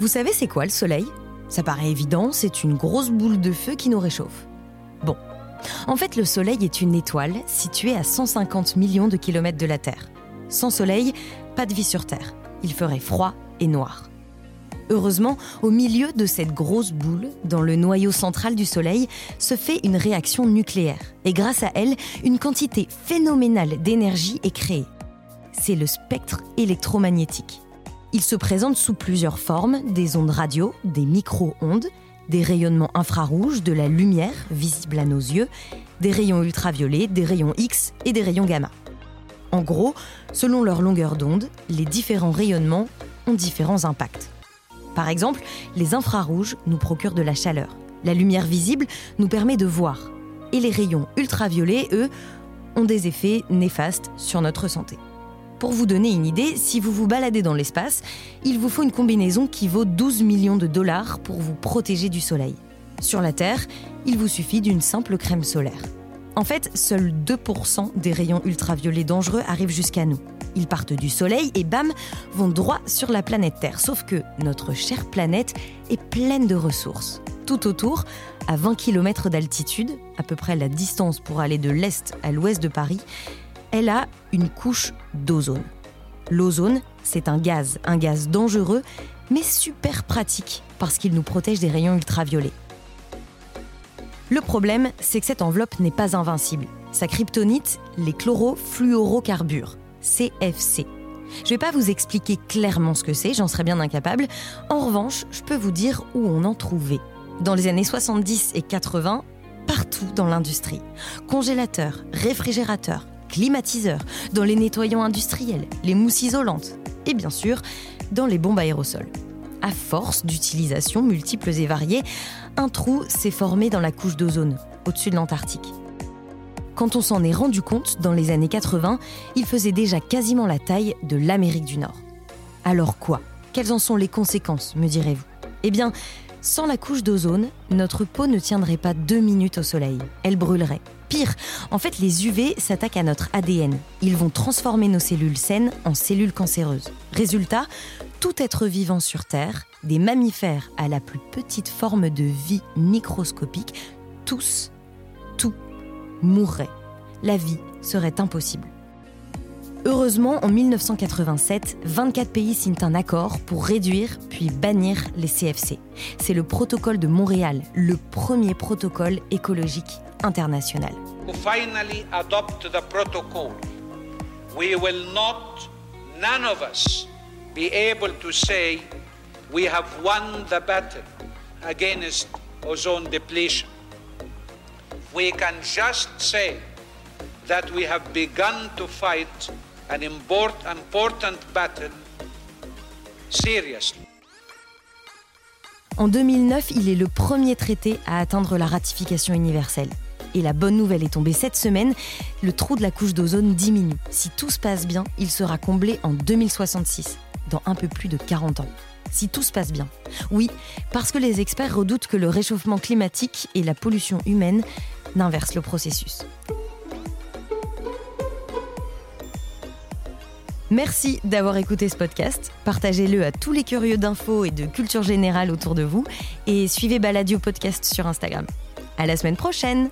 Vous savez c'est quoi le soleil? Ça paraît évident, c'est une grosse boule de feu qui nous réchauffe. Bon. En fait, le soleil est une étoile située à 150 millions de kilomètres de la Terre. Sans soleil, pas de vie sur Terre. Il ferait froid et noir. Heureusement, au milieu de cette grosse boule, dans le noyau central du Soleil, se fait une réaction nucléaire. Et grâce à elle, une quantité phénoménale d'énergie est créée. C'est le spectre électromagnétique. Il se présente sous plusieurs formes, des ondes radio, des micro-ondes, des rayonnements infrarouges, de la lumière visible à nos yeux, des rayons ultraviolets, des rayons X et des rayons gamma. En gros, selon leur longueur d'onde, les différents rayonnements ont différents impacts. Par exemple, les infrarouges nous procurent de la chaleur. La lumière visible nous permet de voir. Et les rayons ultraviolets, eux, ont des effets néfastes sur notre santé. Pour vous donner une idée, si vous vous baladez dans l'espace, il vous faut une combinaison qui vaut 12 millions de dollars pour vous protéger du soleil. Sur la Terre, il vous suffit d'une simple crème solaire. En fait, seuls 2% des rayons ultraviolets dangereux arrivent jusqu'à nous. Ils partent du Soleil et bam, vont droit sur la planète Terre. Sauf que notre chère planète est pleine de ressources. Tout autour, à 20 km d'altitude, à peu près la distance pour aller de l'est à l'ouest de Paris, elle a une couche d'ozone. L'ozone, c'est un gaz, un gaz dangereux, mais super pratique parce qu'il nous protège des rayons ultraviolets. Le problème, c'est que cette enveloppe n'est pas invincible. Sa kryptonite, les chlorofluorocarbures, CFC. Je ne vais pas vous expliquer clairement ce que c'est, j'en serais bien incapable. En revanche, je peux vous dire où on en trouvait. Dans les années 70 et 80, partout dans l'industrie. Congélateurs, réfrigérateurs, climatiseurs, dans les nettoyants industriels, les mousses isolantes et bien sûr dans les bombes aérosols. À force d'utilisations multiples et variées, un trou s'est formé dans la couche d'ozone, au-dessus de l'Antarctique. Quand on s'en est rendu compte dans les années 80, il faisait déjà quasiment la taille de l'Amérique du Nord. Alors quoi? Quelles en sont les conséquences, me direz-vous? Eh bien, sans la couche d'ozone, notre peau ne tiendrait pas deux minutes au soleil. Elle brûlerait. Pire, en fait, les UV s'attaquent à notre ADN. Ils vont transformer nos cellules saines en cellules cancéreuses. Résultat, tout être vivant sur Terre, des mammifères à la plus petite forme de vie microscopique, tous, tout, mourrait. La vie serait impossible. Heureusement, en 1987, 24 pays signent un accord pour réduire puis bannir les CFC. C'est le protocole de Montréal, le premier protocole écologique international. finally adopt the protocol, we will not, none of us, be able to say we have won the battle against ozone depletion. We can just say that we have begun to fight an important battle seriously. En 2009, il est le premier traité à atteindre la ratification universelle. Et la bonne nouvelle est tombée cette semaine, le trou de la couche d'ozone diminue. Si tout se passe bien, il sera comblé en 2066, dans un peu plus de 40 ans. Si tout se passe bien. Oui, parce que les experts redoutent que le réchauffement climatique et la pollution humaine n'inversent le processus. Merci d'avoir écouté ce podcast. Partagez-le à tous les curieux d'infos et de culture générale autour de vous. Et suivez Baladio Podcast sur Instagram. À la semaine prochaine!